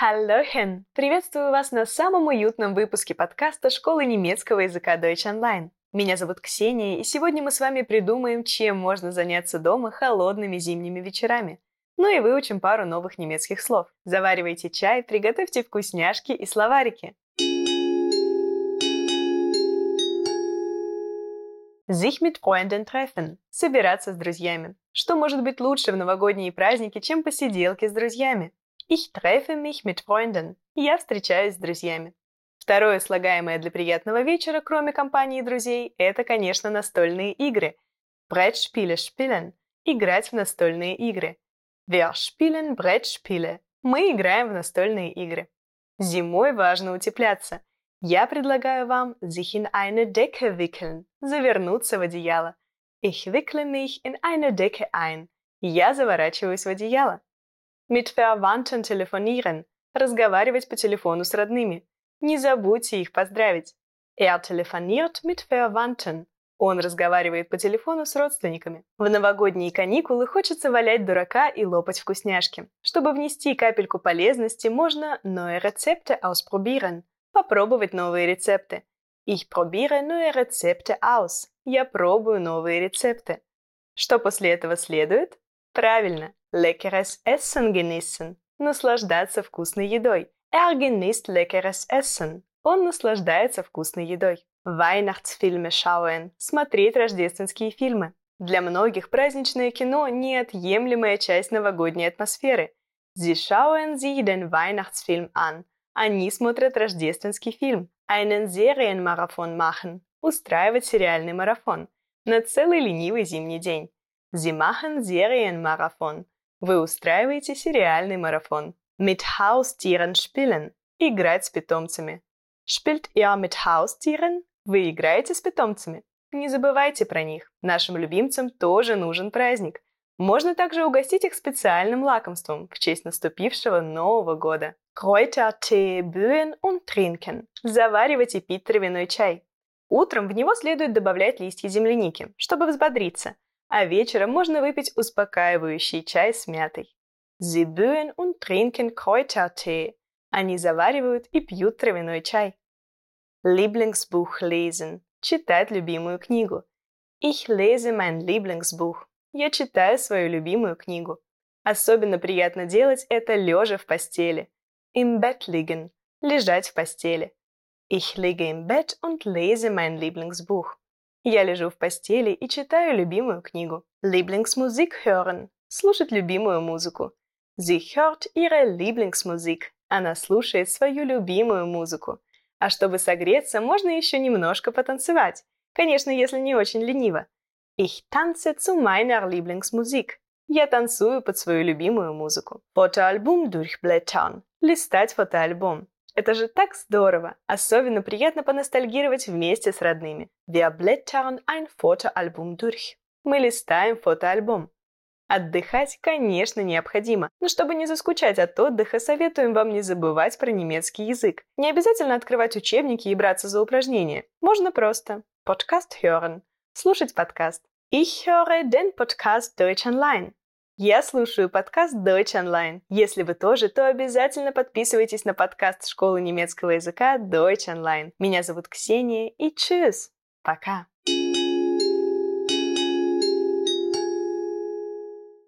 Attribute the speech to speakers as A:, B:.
A: Hallöchen! Приветствую вас на самом уютном выпуске подкаста школы немецкого языка Deutsch Online. Меня зовут Ксения, и сегодня мы с вами придумаем, чем можно заняться дома холодными зимними вечерами. Ну и выучим пару новых немецких слов. Заваривайте чай, приготовьте вкусняшки и словарики. Sich mit Freunden treffen. Собираться с друзьями. Что может быть лучше в новогодние праздники, чем посиделки с друзьями? Ich treffe mich mit Freunden. Я встречаюсь с друзьями. Второе слагаемое для приятного вечера, кроме компании друзей, это, конечно, настольные игры. Brettspiele spielen. Играть в настольные игры. Wir spielen Brettspiele. Мы играем в настольные игры. Зимой важно утепляться. Я предлагаю вам sich in eine Decke wickeln. Завернуться в одеяло. Ich wickle mich in eine Decke ein. Я заворачиваюсь в одеяло. Mit Verwandten telefonieren. Разговаривать по телефону с родными. Не забудьте их поздравить. Er telefoniert mit Verwandten. Он разговаривает по телефону с родственниками. В новогодние каникулы хочется валять дурака и лопать вкусняшки. Чтобы внести капельку полезности, можно neue Rezepte ausprobieren. Попробовать новые рецепты. Ich probiere neue Rezepte aus. Я пробую новые рецепты. Что после этого следует? Правильно, leckeres Essen genießen – наслаждаться вкусной едой. Er genießt leckeres Essen – он наслаждается вкусной едой. Weihnachtsfilme schauen – смотреть рождественские фильмы. Для многих праздничное кино – неотъемлемая часть новогодней атмосферы. Sie schauen sich den Weihnachtsfilm an. Они смотрят рождественский фильм. Einen Serienmarathon machen – устраивать сериальный марафон. На целый ленивый зимний день. Sie machen Serienmarathon. Вы устраиваете сериальный марафон. Mit Haustieren spielen. Играть с питомцами. Spielt ihr mit Haustieren? Вы играете с питомцами. Не забывайте про них. Нашим любимцам тоже нужен праздник. Можно также угостить их специальным лакомством в честь наступившего Нового года. Kräutertee bühen und trinken. Заваривать и пить травяной чай. Утром в него следует добавлять листья земляники, чтобы взбодриться – а вечером можно выпить успокаивающий чай с мятой. Sie bühen und trinken Kräutertee. Они заваривают и пьют травяной чай. Lieblingsbuch lesen. Читать любимую книгу. Ich lese mein Lieblingsbuch. Я читаю свою любимую книгу. Особенно приятно делать это лежа в постели. Im Bett liegen. Лежать в постели. Ich liege im Bett und lese mein Lieblingsbuch. Я лежу в постели и читаю любимую книгу. Lieblingsmusik hören. Слушать любимую музыку. Sie hört ihre Lieblingsmusik. Она слушает свою любимую музыку. А чтобы согреться, можно еще немножко потанцевать. Конечно, если не очень лениво. Ich tanze zu meiner Lieblingsmusik. Я танцую под свою любимую музыку. Фотоальбом durchblättern. Листать фотоальбом. Это же так здорово! Особенно приятно поностальгировать вместе с родными. Wir blättern ein Fotoalbum durch. Мы листаем фотоальбом. Отдыхать, конечно, необходимо, но чтобы не заскучать от отдыха, советуем вам не забывать про немецкий язык. Не обязательно открывать учебники и браться за упражнения. Можно просто Podcast hören, слушать подкаст. Ich höre den Podcast Deutsch Online. Я слушаю подкаст Deutsch Online. Если вы тоже, то обязательно подписывайтесь на подкаст школы немецкого языка Deutsch Online. Меня зовут Ксения и tschüss. Пока.